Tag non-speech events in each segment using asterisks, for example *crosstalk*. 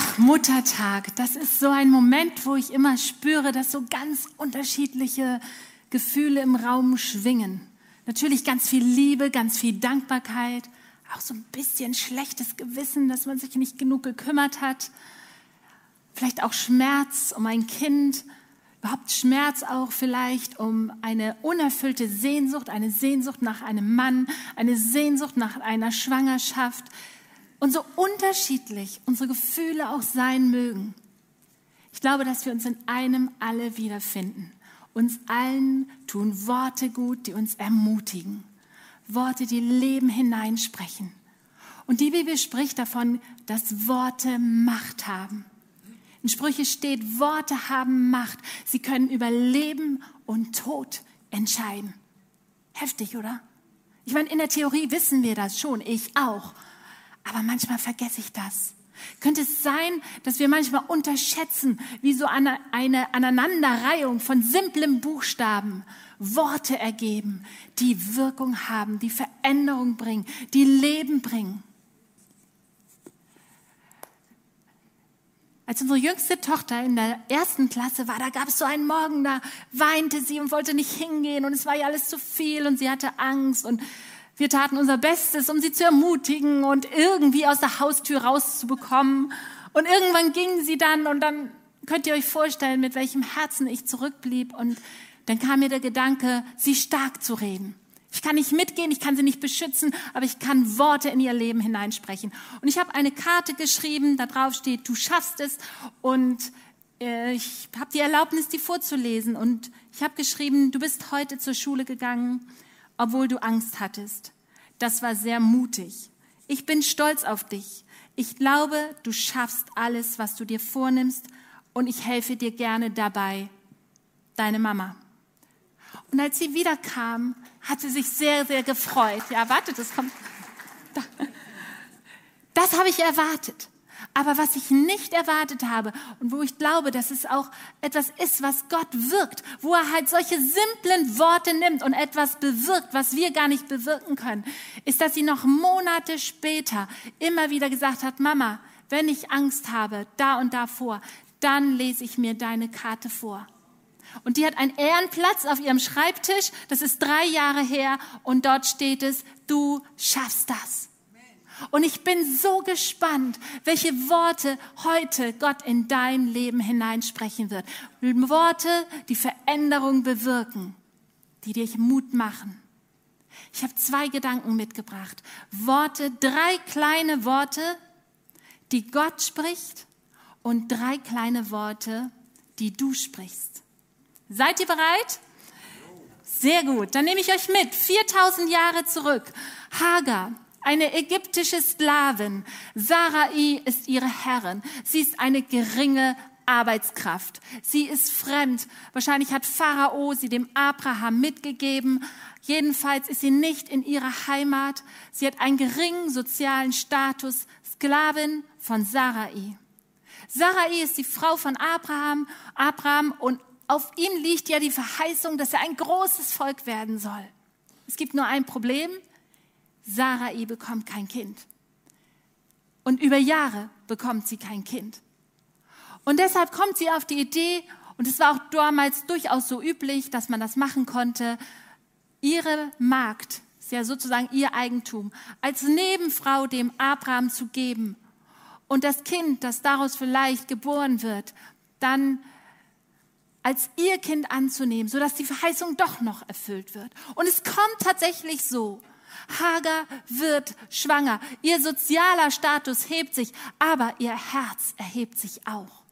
Ach, Muttertag, das ist so ein Moment, wo ich immer spüre, dass so ganz unterschiedliche Gefühle im Raum schwingen. Natürlich ganz viel Liebe, ganz viel Dankbarkeit, auch so ein bisschen schlechtes Gewissen, dass man sich nicht genug gekümmert hat. Vielleicht auch Schmerz um ein Kind, überhaupt Schmerz auch vielleicht um eine unerfüllte Sehnsucht, eine Sehnsucht nach einem Mann, eine Sehnsucht nach einer Schwangerschaft. Und so unterschiedlich unsere Gefühle auch sein mögen. Ich glaube, dass wir uns in einem alle wiederfinden. Uns allen tun Worte gut, die uns ermutigen. Worte, die Leben hineinsprechen. Und die Bibel spricht davon, dass Worte Macht haben. In Sprüche steht, Worte haben Macht. Sie können über Leben und Tod entscheiden. Heftig, oder? Ich meine, in der Theorie wissen wir das schon, ich auch. Aber manchmal vergesse ich das. Könnte es sein, dass wir manchmal unterschätzen, wie so eine, eine Aneinanderreihung von simplem Buchstaben Worte ergeben, die Wirkung haben, die Veränderung bringen, die Leben bringen? Als unsere jüngste Tochter in der ersten Klasse war, da gab es so einen Morgen, da weinte sie und wollte nicht hingehen und es war ihr alles zu viel und sie hatte Angst und wir taten unser Bestes, um sie zu ermutigen und irgendwie aus der Haustür rauszubekommen. Und irgendwann ging sie dann und dann könnt ihr euch vorstellen, mit welchem Herzen ich zurückblieb und dann kam mir der Gedanke, sie stark zu reden. Ich kann nicht mitgehen, ich kann sie nicht beschützen, aber ich kann Worte in ihr Leben hineinsprechen. Und ich habe eine Karte geschrieben, da drauf steht, du schaffst es. Und äh, ich habe die Erlaubnis, die vorzulesen. Und ich habe geschrieben, du bist heute zur Schule gegangen, obwohl du Angst hattest. Das war sehr mutig. Ich bin stolz auf dich. Ich glaube, du schaffst alles, was du dir vornimmst. Und ich helfe dir gerne dabei. Deine Mama. Und als sie wiederkam, hat sie sich sehr, sehr gefreut. Ja, wartet, das kommt. Das habe ich erwartet. Aber was ich nicht erwartet habe und wo ich glaube, dass es auch etwas ist, was Gott wirkt, wo er halt solche simplen Worte nimmt und etwas bewirkt, was wir gar nicht bewirken können, ist, dass sie noch Monate später immer wieder gesagt hat, Mama, wenn ich Angst habe, da und da vor, dann lese ich mir deine Karte vor. Und die hat einen Ehrenplatz auf ihrem Schreibtisch. Das ist drei Jahre her. Und dort steht es, du schaffst das. Und ich bin so gespannt, welche Worte heute Gott in dein Leben hineinsprechen wird. Worte, die Veränderung bewirken, die dich Mut machen. Ich habe zwei Gedanken mitgebracht. Worte, drei kleine Worte, die Gott spricht und drei kleine Worte, die du sprichst. Seid ihr bereit? Sehr gut. Dann nehme ich euch mit. 4000 Jahre zurück. Hagar, eine ägyptische Sklavin. Sarai ist ihre Herrin. Sie ist eine geringe Arbeitskraft. Sie ist fremd. Wahrscheinlich hat Pharao sie dem Abraham mitgegeben. Jedenfalls ist sie nicht in ihrer Heimat. Sie hat einen geringen sozialen Status. Sklavin von Sarai. Sarai ist die Frau von Abraham, Abraham und auf ihm liegt ja die Verheißung, dass er ein großes Volk werden soll. Es gibt nur ein Problem. Sarai bekommt kein Kind. Und über Jahre bekommt sie kein Kind. Und deshalb kommt sie auf die Idee, und es war auch damals durchaus so üblich, dass man das machen konnte, ihre Magd, ist ja sozusagen ihr Eigentum, als Nebenfrau dem Abraham zu geben. Und das Kind, das daraus vielleicht geboren wird, dann als ihr Kind anzunehmen, sodass die Verheißung doch noch erfüllt wird. Und es kommt tatsächlich so. Hagar wird schwanger. Ihr sozialer Status hebt sich, aber ihr Herz erhebt sich auch.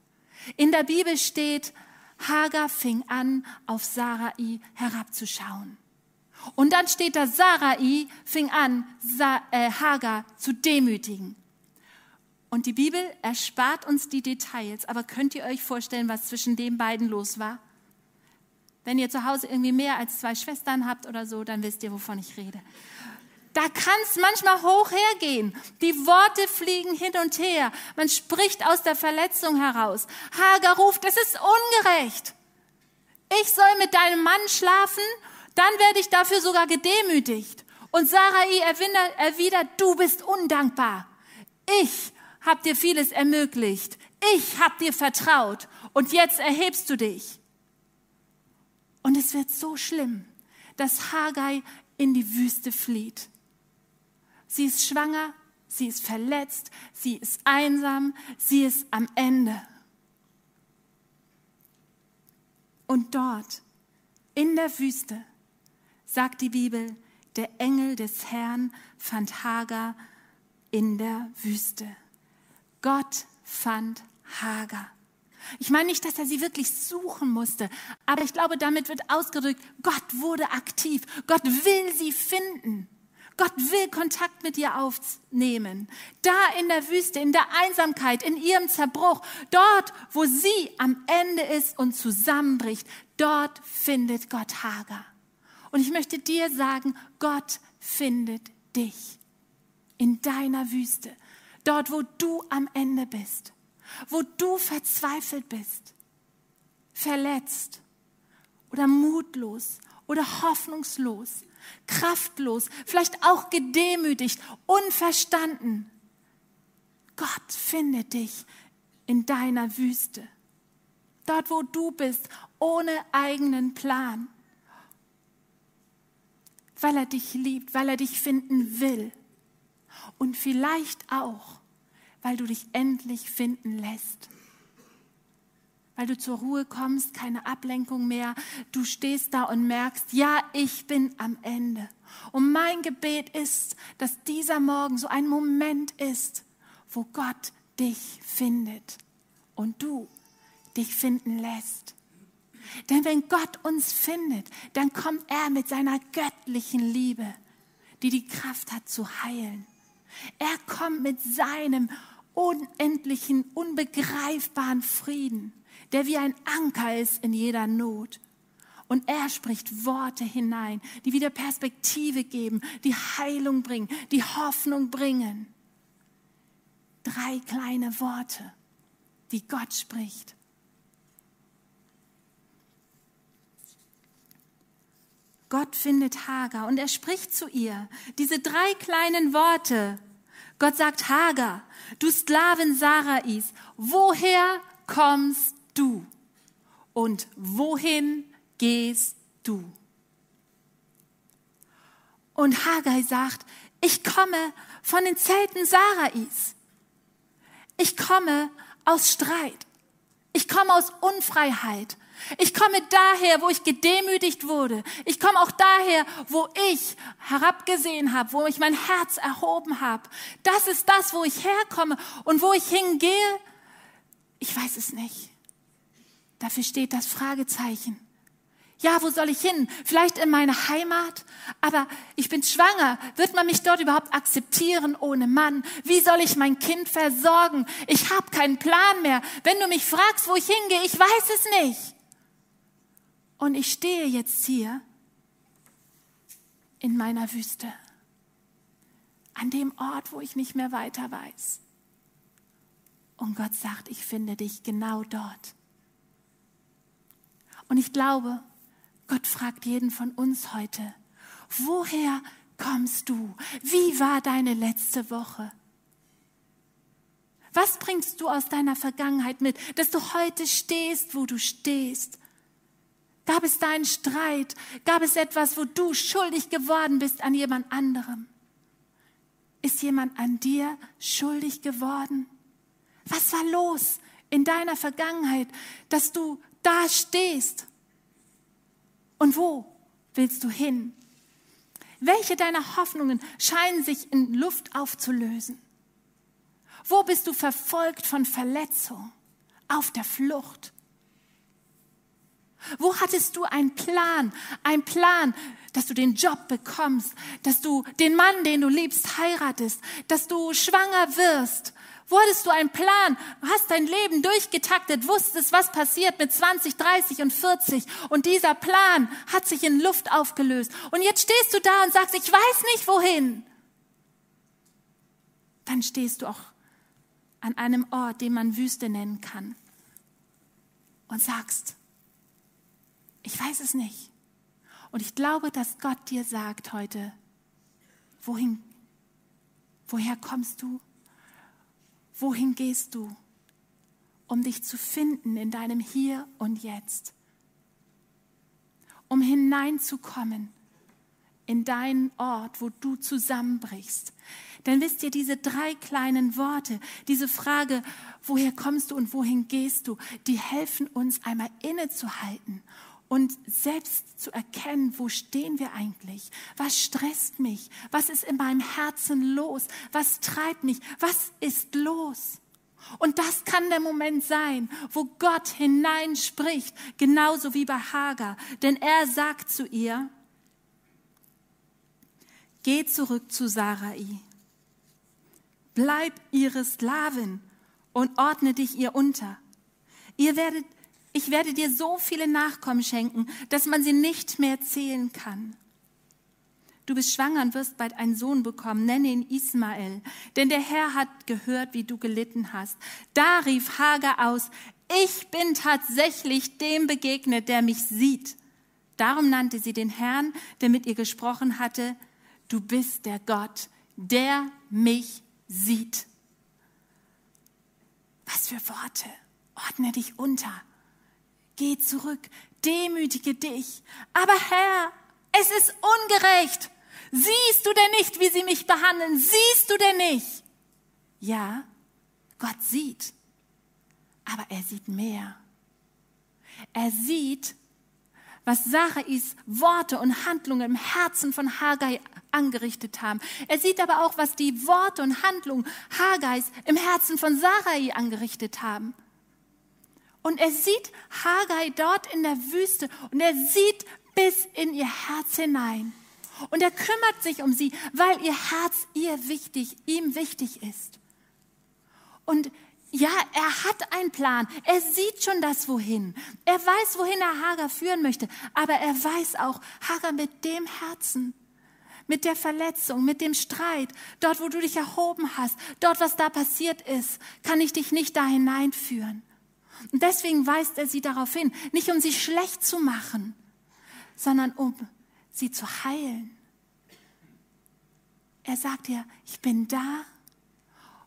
In der Bibel steht, Hagar fing an, auf Sarai herabzuschauen. Und dann steht da, Sarai fing an, äh, Hagar zu demütigen. Und die Bibel erspart uns die Details, aber könnt ihr euch vorstellen, was zwischen den beiden los war? Wenn ihr zu Hause irgendwie mehr als zwei Schwestern habt oder so, dann wisst ihr, wovon ich rede. Da kann es manchmal hoch hergehen. Die Worte fliegen hin und her. Man spricht aus der Verletzung heraus. Hager ruft, es ist ungerecht. Ich soll mit deinem Mann schlafen, dann werde ich dafür sogar gedemütigt. Und Sarai erwidert, du bist undankbar. Ich habe dir vieles ermöglicht. Ich habe dir vertraut und jetzt erhebst du dich. Und es wird so schlimm, dass Haggai in die Wüste flieht. Sie ist schwanger, sie ist verletzt, sie ist einsam, sie ist am Ende. Und dort, in der Wüste, sagt die Bibel, der Engel des Herrn fand Hagar in der Wüste. Gott fand Hagar. Ich meine nicht, dass er sie wirklich suchen musste, aber ich glaube, damit wird ausgedrückt, Gott wurde aktiv. Gott will sie finden. Gott will Kontakt mit ihr aufnehmen. Da in der Wüste, in der Einsamkeit, in ihrem Zerbruch, dort, wo sie am Ende ist und zusammenbricht, dort findet Gott Hagar. Und ich möchte dir sagen, Gott findet dich in deiner Wüste, dort, wo du am Ende bist, wo du verzweifelt bist, verletzt oder mutlos oder hoffnungslos, kraftlos, vielleicht auch gedemütigt, unverstanden. Gott findet dich in deiner Wüste, dort, wo du bist, ohne eigenen Plan, weil er dich liebt, weil er dich finden will und vielleicht auch, weil du dich endlich finden lässt. Weil du zur Ruhe kommst, keine Ablenkung mehr. Du stehst da und merkst, ja, ich bin am Ende. Und mein Gebet ist, dass dieser Morgen so ein Moment ist, wo Gott dich findet und du dich finden lässt. Denn wenn Gott uns findet, dann kommt er mit seiner göttlichen Liebe, die die Kraft hat zu heilen. Er kommt mit seinem unendlichen, unbegreifbaren Frieden, der wie ein Anker ist in jeder Not. Und er spricht Worte hinein, die wieder Perspektive geben, die Heilung bringen, die Hoffnung bringen. Drei kleine Worte, die Gott spricht. Gott findet Hagar und er spricht zu ihr. Diese drei kleinen Worte. Gott sagt, Hagar, du Sklavin Sarais, woher kommst du? Und wohin gehst du? Und Hagar sagt, ich komme von den Zelten Sarais. Ich komme aus Streit. Ich komme aus Unfreiheit. Ich komme daher, wo ich gedemütigt wurde. Ich komme auch daher, wo ich herabgesehen habe, wo ich mein Herz erhoben habe. Das ist das, wo ich herkomme und wo ich hingehe. Ich weiß es nicht. Dafür steht das Fragezeichen. Ja, wo soll ich hin? Vielleicht in meine Heimat? Aber ich bin schwanger. Wird man mich dort überhaupt akzeptieren ohne Mann? Wie soll ich mein Kind versorgen? Ich habe keinen Plan mehr. Wenn du mich fragst, wo ich hingehe, ich weiß es nicht. Und ich stehe jetzt hier in meiner Wüste, an dem Ort, wo ich nicht mehr weiter weiß. Und Gott sagt, ich finde dich genau dort. Und ich glaube, Gott fragt jeden von uns heute, woher kommst du? Wie war deine letzte Woche? Was bringst du aus deiner Vergangenheit mit, dass du heute stehst, wo du stehst? Gab es da einen Streit? Gab es etwas, wo du schuldig geworden bist an jemand anderem? Ist jemand an dir schuldig geworden? Was war los in deiner Vergangenheit, dass du da stehst? Und wo willst du hin? Welche deiner Hoffnungen scheinen sich in Luft aufzulösen? Wo bist du verfolgt von Verletzung, auf der Flucht? Wo hattest du einen Plan? Ein Plan, dass du den Job bekommst, dass du den Mann, den du liebst, heiratest, dass du schwanger wirst. Hattest du einen Plan? Hast dein Leben durchgetaktet, wusstest, was passiert mit 20, 30 und 40. Und dieser Plan hat sich in Luft aufgelöst. Und jetzt stehst du da und sagst, ich weiß nicht wohin. Dann stehst du auch an einem Ort, den man Wüste nennen kann. Und sagst, ich weiß es nicht. Und ich glaube, dass Gott dir sagt heute, wohin, woher kommst du? Wohin gehst du, um dich zu finden in deinem Hier und Jetzt, um hineinzukommen in deinen Ort, wo du zusammenbrichst. Denn wisst ihr, diese drei kleinen Worte, diese Frage, woher kommst du und wohin gehst du, die helfen uns einmal innezuhalten und selbst zu erkennen, wo stehen wir eigentlich? Was stresst mich? Was ist in meinem Herzen los? Was treibt mich? Was ist los? Und das kann der Moment sein, wo Gott hineinspricht, genauso wie bei Hagar. Denn er sagt zu ihr, geh zurück zu Sarai, bleib ihre Sklavin und ordne dich ihr unter. Ihr werdet ich werde dir so viele Nachkommen schenken, dass man sie nicht mehr zählen kann. Du bist schwanger und wirst bald einen Sohn bekommen, nenne ihn Ismael, denn der Herr hat gehört, wie du gelitten hast. Da rief Hagar aus, ich bin tatsächlich dem begegnet, der mich sieht. Darum nannte sie den Herrn, der mit ihr gesprochen hatte, du bist der Gott, der mich sieht. Was für Worte. Ordne dich unter. Geh zurück, demütige dich. Aber Herr, es ist ungerecht. Siehst du denn nicht, wie sie mich behandeln? Siehst du denn nicht? Ja, Gott sieht, aber er sieht mehr. Er sieht, was Sarais Worte und Handlungen im Herzen von Haggai angerichtet haben. Er sieht aber auch, was die Worte und Handlungen Haggais im Herzen von Sarai angerichtet haben. Und er sieht Haggai dort in der Wüste und er sieht bis in ihr Herz hinein. Und er kümmert sich um sie, weil ihr Herz ihr wichtig, ihm wichtig ist. Und ja, er hat einen Plan. Er sieht schon das Wohin. Er weiß, wohin er Hagar führen möchte. Aber er weiß auch, Hagar mit dem Herzen, mit der Verletzung, mit dem Streit, dort, wo du dich erhoben hast, dort, was da passiert ist, kann ich dich nicht da hineinführen. Und deswegen weist er sie darauf hin, nicht um sie schlecht zu machen, sondern um sie zu heilen. Er sagt ihr, ich bin da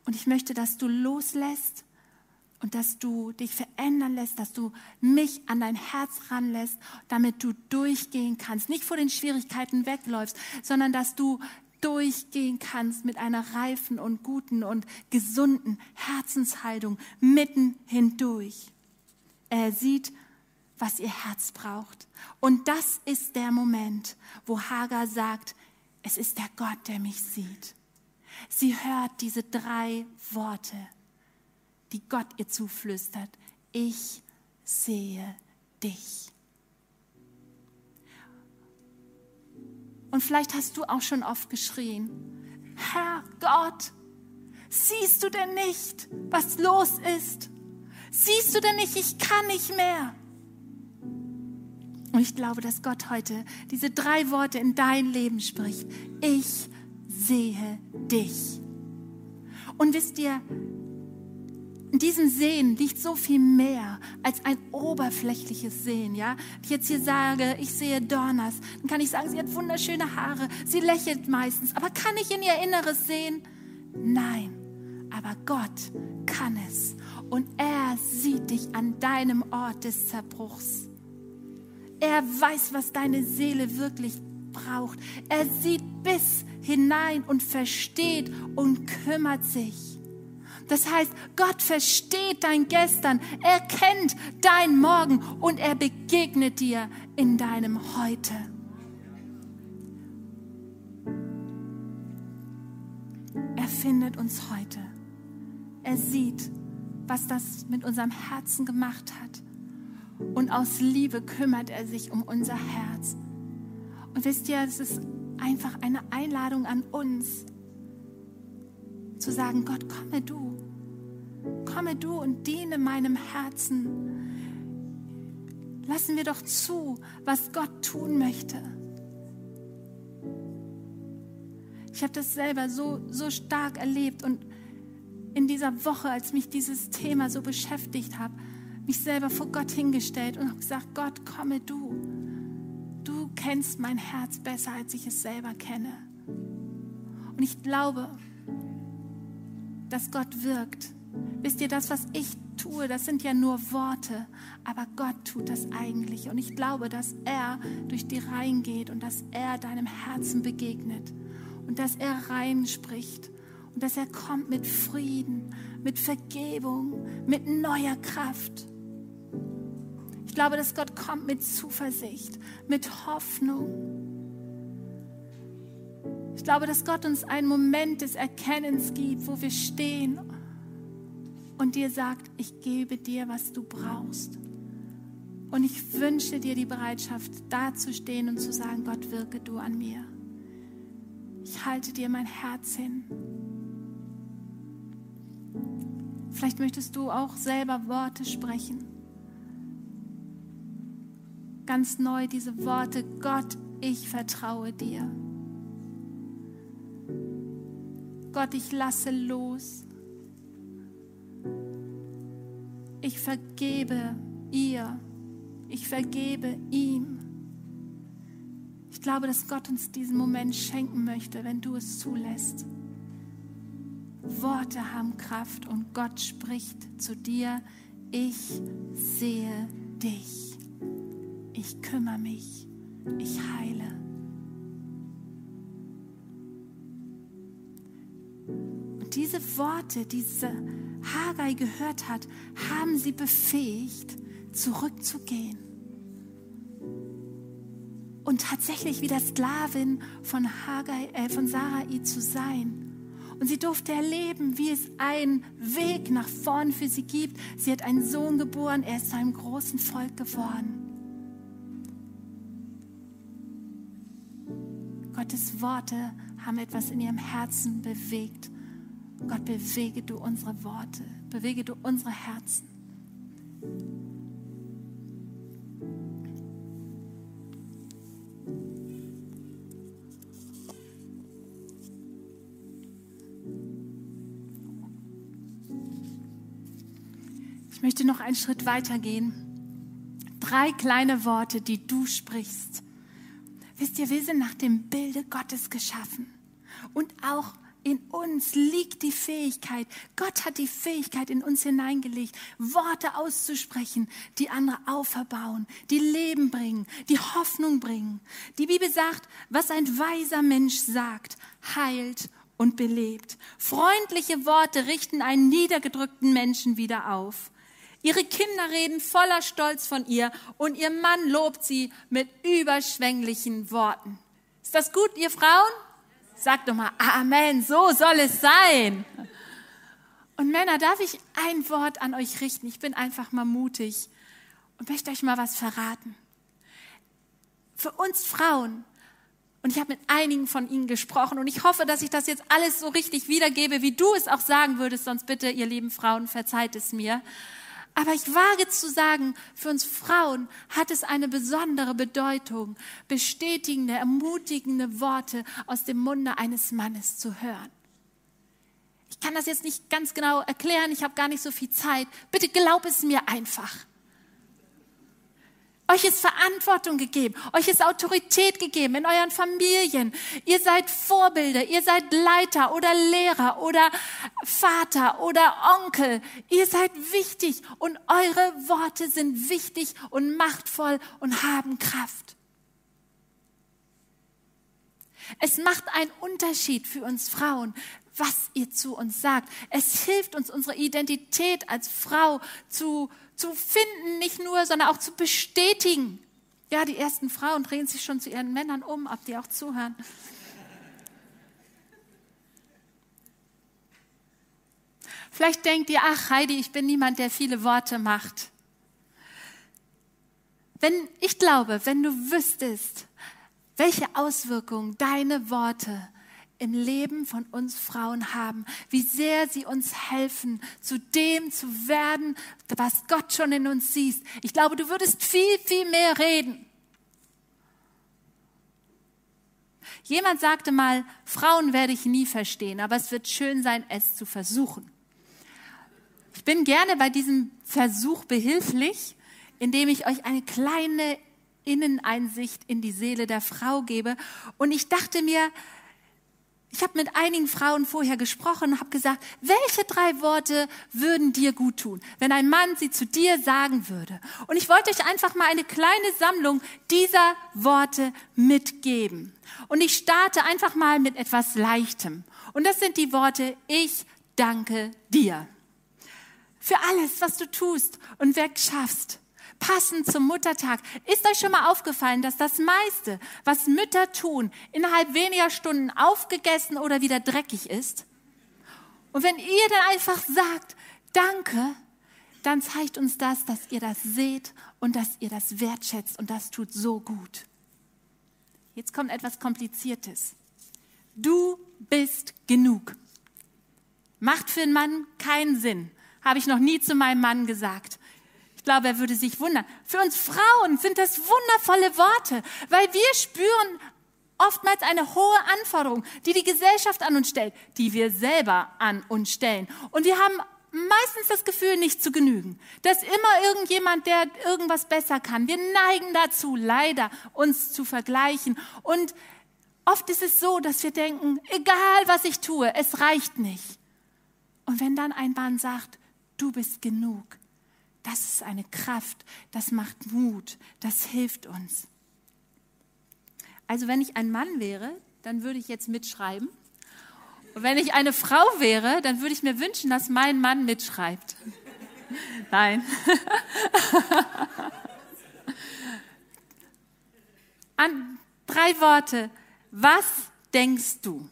und ich möchte, dass du loslässt und dass du dich verändern lässt, dass du mich an dein Herz ranlässt, damit du durchgehen kannst, nicht vor den Schwierigkeiten wegläufst, sondern dass du durchgehen kannst mit einer reifen und guten und gesunden Herzenshaltung mitten hindurch. Er sieht, was ihr Herz braucht. Und das ist der Moment, wo Hagar sagt, es ist der Gott, der mich sieht. Sie hört diese drei Worte, die Gott ihr zuflüstert. Ich sehe dich. Und vielleicht hast du auch schon oft geschrien, Herr Gott, siehst du denn nicht, was los ist? Siehst du denn nicht, ich kann nicht mehr? Und ich glaube, dass Gott heute diese drei Worte in dein Leben spricht. Ich sehe dich. Und wisst ihr, in diesem Sehen liegt so viel mehr als ein oberflächliches Sehen. Ja? Wenn ich jetzt hier sage, ich sehe Dornas, dann kann ich sagen, sie hat wunderschöne Haare, sie lächelt meistens, aber kann ich in ihr Inneres sehen? Nein, aber Gott kann es. Und er sieht dich an deinem Ort des Zerbruchs. Er weiß, was deine Seele wirklich braucht. Er sieht bis hinein und versteht und kümmert sich. Das heißt, Gott versteht dein Gestern, er kennt dein Morgen und er begegnet dir in deinem Heute. Er findet uns heute. Er sieht, was das mit unserem Herzen gemacht hat. Und aus Liebe kümmert er sich um unser Herz. Und wisst ihr, es ist einfach eine Einladung an uns, zu sagen, Gott, komme du. Komme du und diene meinem Herzen. Lassen wir doch zu, was Gott tun möchte. Ich habe das selber so, so stark erlebt und in dieser Woche, als mich dieses Thema so beschäftigt hat, mich selber vor Gott hingestellt und habe gesagt, Gott, komme du. Du kennst mein Herz besser, als ich es selber kenne. Und ich glaube, dass Gott wirkt Wisst ihr, das, was ich tue, das sind ja nur Worte, aber Gott tut das eigentlich. Und ich glaube, dass er durch die Reihen geht und dass er deinem Herzen begegnet und dass er rein spricht und dass er kommt mit Frieden, mit Vergebung, mit neuer Kraft. Ich glaube, dass Gott kommt mit Zuversicht, mit Hoffnung. Ich glaube, dass Gott uns einen Moment des Erkennens gibt, wo wir stehen und dir sagt, ich gebe dir, was du brauchst. Und ich wünsche dir die Bereitschaft, da zu stehen und zu sagen, Gott, wirke du an mir. Ich halte dir mein Herz hin. Vielleicht möchtest du auch selber Worte sprechen. Ganz neu diese Worte, Gott, ich vertraue dir. Gott, ich lasse los. Ich vergebe ihr. Ich vergebe ihm. Ich glaube, dass Gott uns diesen Moment schenken möchte, wenn du es zulässt. Worte haben Kraft und Gott spricht zu dir, ich sehe dich, ich kümmere mich, ich heile. Diese Worte, diese Haggai gehört hat, haben sie befähigt, zurückzugehen und tatsächlich wieder Sklavin von, Haggai, äh, von Sarai zu sein. Und sie durfte erleben, wie es einen Weg nach vorn für sie gibt. Sie hat einen Sohn geboren, er ist zu einem großen Volk geworden. Gottes Worte haben etwas in ihrem Herzen bewegt. Gott, bewege du unsere Worte, bewege du unsere Herzen. Ich möchte noch einen Schritt weiter gehen. Drei kleine Worte, die du sprichst. Wisst ihr, wir sind nach dem Bilde Gottes geschaffen. Und auch in uns liegt die Fähigkeit, Gott hat die Fähigkeit in uns hineingelegt, Worte auszusprechen, die andere auferbauen, die Leben bringen, die Hoffnung bringen. Die Bibel sagt, was ein weiser Mensch sagt, heilt und belebt. Freundliche Worte richten einen niedergedrückten Menschen wieder auf. Ihre Kinder reden voller Stolz von ihr und ihr Mann lobt sie mit überschwänglichen Worten. Ist das gut, ihr Frauen? Sagt doch mal Amen, so soll es sein. Und Männer, darf ich ein Wort an euch richten? Ich bin einfach mal mutig und möchte euch mal was verraten. Für uns Frauen, und ich habe mit einigen von ihnen gesprochen und ich hoffe, dass ich das jetzt alles so richtig wiedergebe, wie du es auch sagen würdest, sonst bitte, ihr lieben Frauen, verzeiht es mir. Aber ich wage zu sagen, für uns Frauen hat es eine besondere Bedeutung, bestätigende, ermutigende Worte aus dem Munde eines Mannes zu hören. Ich kann das jetzt nicht ganz genau erklären, ich habe gar nicht so viel Zeit. Bitte glaub es mir einfach. Euch ist Verantwortung gegeben, euch ist Autorität gegeben in euren Familien. Ihr seid Vorbilder, ihr seid Leiter oder Lehrer oder Vater oder Onkel. Ihr seid wichtig und eure Worte sind wichtig und machtvoll und haben Kraft. Es macht einen Unterschied für uns Frauen, was ihr zu uns sagt. Es hilft uns, unsere Identität als Frau zu zu finden, nicht nur, sondern auch zu bestätigen. Ja, die ersten Frauen drehen sich schon zu ihren Männern um, ob die auch zuhören. Vielleicht denkt ihr, ach Heidi, ich bin niemand, der viele Worte macht. Wenn, ich glaube, wenn du wüsstest, welche Auswirkungen deine Worte im Leben von uns Frauen haben, wie sehr sie uns helfen, zu dem zu werden, was Gott schon in uns sieht. Ich glaube, du würdest viel, viel mehr reden. Jemand sagte mal, Frauen werde ich nie verstehen, aber es wird schön sein, es zu versuchen. Ich bin gerne bei diesem Versuch behilflich, indem ich euch eine kleine Inneneinsicht in die Seele der Frau gebe. Und ich dachte mir, ich habe mit einigen Frauen vorher gesprochen und habe gesagt, welche drei Worte würden dir gut tun, wenn ein Mann sie zu dir sagen würde? Und ich wollte euch einfach mal eine kleine Sammlung dieser Worte mitgeben. Und ich starte einfach mal mit etwas Leichtem. Und das sind die Worte, ich danke dir. Für alles, was du tust und wegschaffst passend zum Muttertag. Ist euch schon mal aufgefallen, dass das meiste, was Mütter tun, innerhalb weniger Stunden aufgegessen oder wieder dreckig ist? Und wenn ihr dann einfach sagt, danke, dann zeigt uns das, dass ihr das seht und dass ihr das wertschätzt und das tut so gut. Jetzt kommt etwas Kompliziertes. Du bist genug. Macht für einen Mann keinen Sinn. Habe ich noch nie zu meinem Mann gesagt. Glaube, er würde sich wundern. Für uns Frauen sind das wundervolle Worte, weil wir spüren oftmals eine hohe Anforderung, die die Gesellschaft an uns stellt, die wir selber an uns stellen. Und wir haben meistens das Gefühl, nicht zu genügen. Dass immer irgendjemand, der irgendwas besser kann. Wir neigen dazu, leider uns zu vergleichen. Und oft ist es so, dass wir denken, egal was ich tue, es reicht nicht. Und wenn dann ein Mann sagt, du bist genug, das ist eine Kraft, das macht Mut, das hilft uns. Also wenn ich ein Mann wäre, dann würde ich jetzt mitschreiben. Und wenn ich eine Frau wäre, dann würde ich mir wünschen, dass mein Mann mitschreibt. *laughs* Nein. *laughs* An drei Worte. Was denkst du?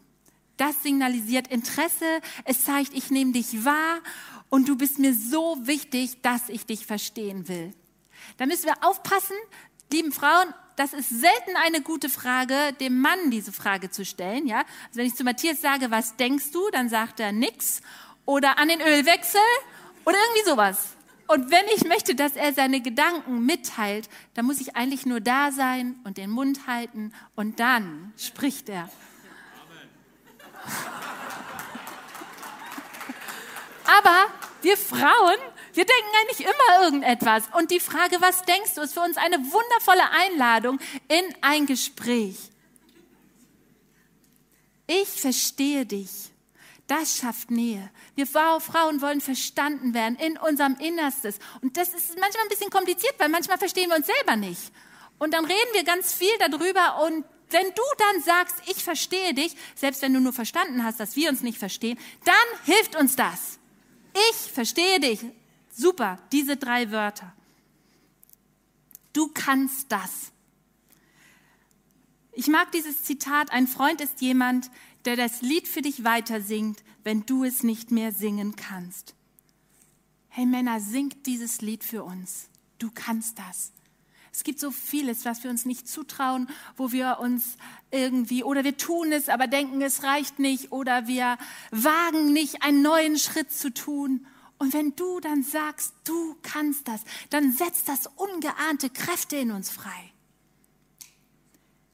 Das signalisiert Interesse. Es zeigt, ich nehme dich wahr und du bist mir so wichtig, dass ich dich verstehen will. Da müssen wir aufpassen, lieben Frauen, das ist selten eine gute Frage, dem Mann diese Frage zu stellen. Ja? Also wenn ich zu Matthias sage, was denkst du, dann sagt er nix oder an den Ölwechsel oder irgendwie sowas. Und wenn ich möchte, dass er seine Gedanken mitteilt, dann muss ich eigentlich nur da sein und den Mund halten und dann spricht er. Amen. Aber wir Frauen, wir denken eigentlich immer irgendetwas. Und die Frage, was denkst du, ist für uns eine wundervolle Einladung in ein Gespräch. Ich verstehe dich. Das schafft Nähe. Wir Frauen wollen verstanden werden in unserem Innerstes. Und das ist manchmal ein bisschen kompliziert, weil manchmal verstehen wir uns selber nicht. Und dann reden wir ganz viel darüber und wenn du dann sagst, ich verstehe dich, selbst wenn du nur verstanden hast, dass wir uns nicht verstehen, dann hilft uns das. Ich verstehe dich. Super, diese drei Wörter. Du kannst das. Ich mag dieses Zitat, ein Freund ist jemand, der das Lied für dich weiter singt, wenn du es nicht mehr singen kannst. Hey Männer, singt dieses Lied für uns. Du kannst das. Es gibt so vieles, was wir uns nicht zutrauen, wo wir uns irgendwie, oder wir tun es, aber denken, es reicht nicht, oder wir wagen nicht, einen neuen Schritt zu tun. Und wenn du dann sagst, du kannst das, dann setzt das ungeahnte Kräfte in uns frei.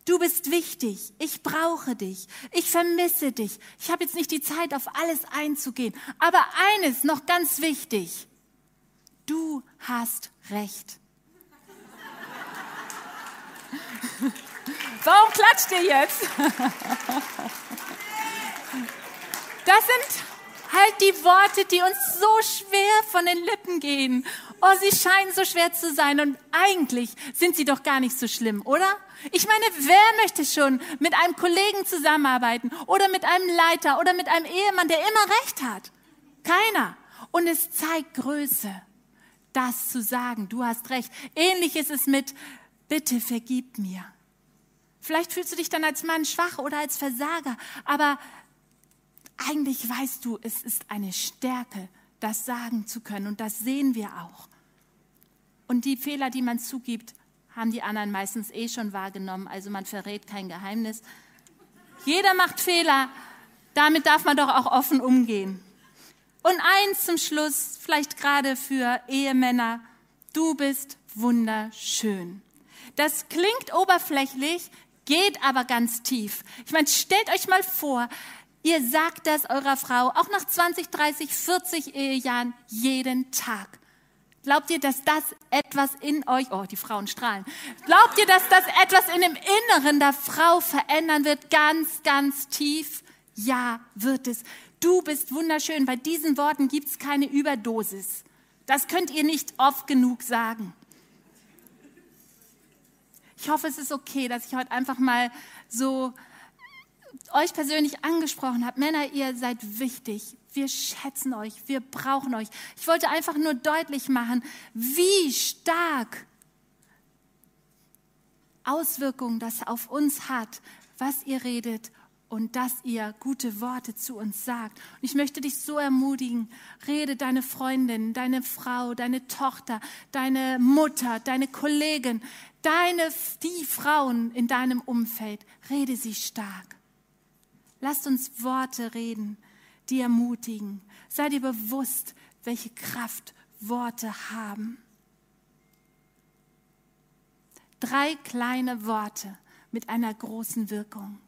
Du bist wichtig, ich brauche dich, ich vermisse dich. Ich habe jetzt nicht die Zeit, auf alles einzugehen. Aber eines noch ganz wichtig, du hast recht. *laughs* Warum klatscht ihr jetzt? Das sind halt die Worte, die uns so schwer von den Lippen gehen. Oh, sie scheinen so schwer zu sein und eigentlich sind sie doch gar nicht so schlimm, oder? Ich meine, wer möchte schon mit einem Kollegen zusammenarbeiten oder mit einem Leiter oder mit einem Ehemann, der immer recht hat? Keiner. Und es zeigt Größe, das zu sagen, du hast recht. Ähnlich ist es mit, bitte vergib mir. Vielleicht fühlst du dich dann als Mann schwach oder als Versager, aber eigentlich weißt du, es ist eine Stärke, das sagen zu können und das sehen wir auch. Und die Fehler, die man zugibt, haben die anderen meistens eh schon wahrgenommen, also man verrät kein Geheimnis. Jeder macht Fehler, damit darf man doch auch offen umgehen. Und eins zum Schluss, vielleicht gerade für Ehemänner, du bist wunderschön. Das klingt oberflächlich, geht aber ganz tief. Ich meine, stellt euch mal vor, ihr sagt das eurer Frau auch nach 20, 30, 40 Ehejahren jeden Tag. Glaubt ihr, dass das etwas in euch, oh, die Frauen strahlen. Glaubt ihr, dass das etwas in dem Inneren der Frau verändern wird, ganz, ganz tief? Ja, wird es. Du bist wunderschön. Bei diesen Worten gibt es keine Überdosis. Das könnt ihr nicht oft genug sagen. Ich hoffe, es ist okay, dass ich heute einfach mal so euch persönlich angesprochen habe. Männer, ihr seid wichtig. Wir schätzen euch. Wir brauchen euch. Ich wollte einfach nur deutlich machen, wie stark Auswirkungen das auf uns hat, was ihr redet und dass ihr gute Worte zu uns sagt. Und ich möchte dich so ermutigen, rede deine Freundin, deine Frau, deine Tochter, deine Mutter, deine Kollegin, deine, die Frauen in deinem Umfeld, rede sie stark. Lasst uns Worte reden, die ermutigen. Sei dir bewusst, welche Kraft Worte haben. Drei kleine Worte mit einer großen Wirkung.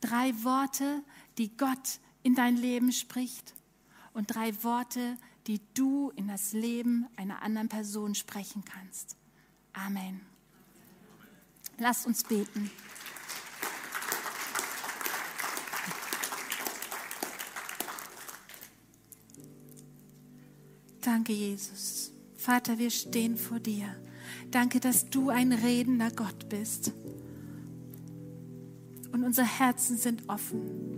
Drei Worte, die Gott in dein Leben spricht und drei Worte, die du in das Leben einer anderen Person sprechen kannst. Amen. Lasst uns beten. Danke, Jesus. Vater, wir stehen vor dir. Danke, dass du ein redender Gott bist. Und unsere Herzen sind offen.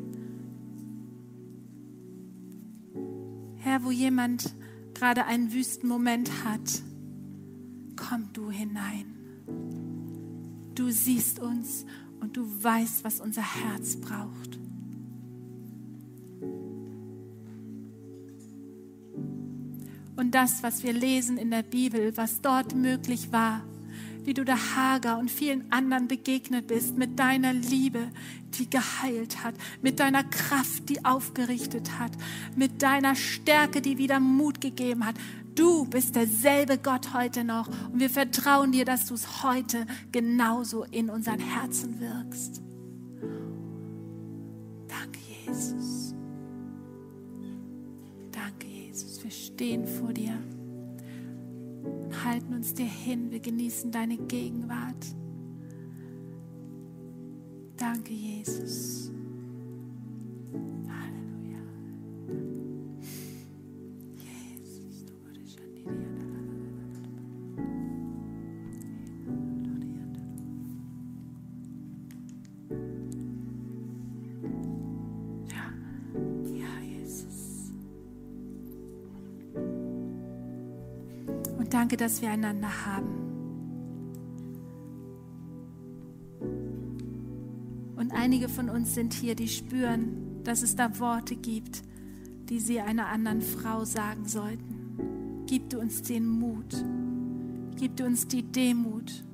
Herr, wo jemand gerade einen wüsten Moment hat, komm du hinein. Du siehst uns und du weißt, was unser Herz braucht. Und das, was wir lesen in der Bibel, was dort möglich war, wie du der Hager und vielen anderen begegnet bist, mit deiner Liebe, die geheilt hat, mit deiner Kraft, die aufgerichtet hat, mit deiner Stärke, die wieder Mut gegeben hat. Du bist derselbe Gott heute noch und wir vertrauen dir, dass du es heute genauso in unseren Herzen wirkst. Danke, Jesus. wir stehen vor dir und halten uns dir hin. Wir genießen deine Gegenwart. Danke, Jesus. Danke, dass wir einander haben. Und einige von uns sind hier, die spüren, dass es da Worte gibt, die sie einer anderen Frau sagen sollten. Gib du uns den Mut. Gib du uns die Demut.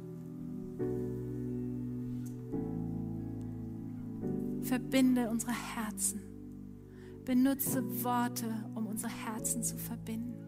Verbinde unsere Herzen. Benutze Worte, um unsere Herzen zu verbinden.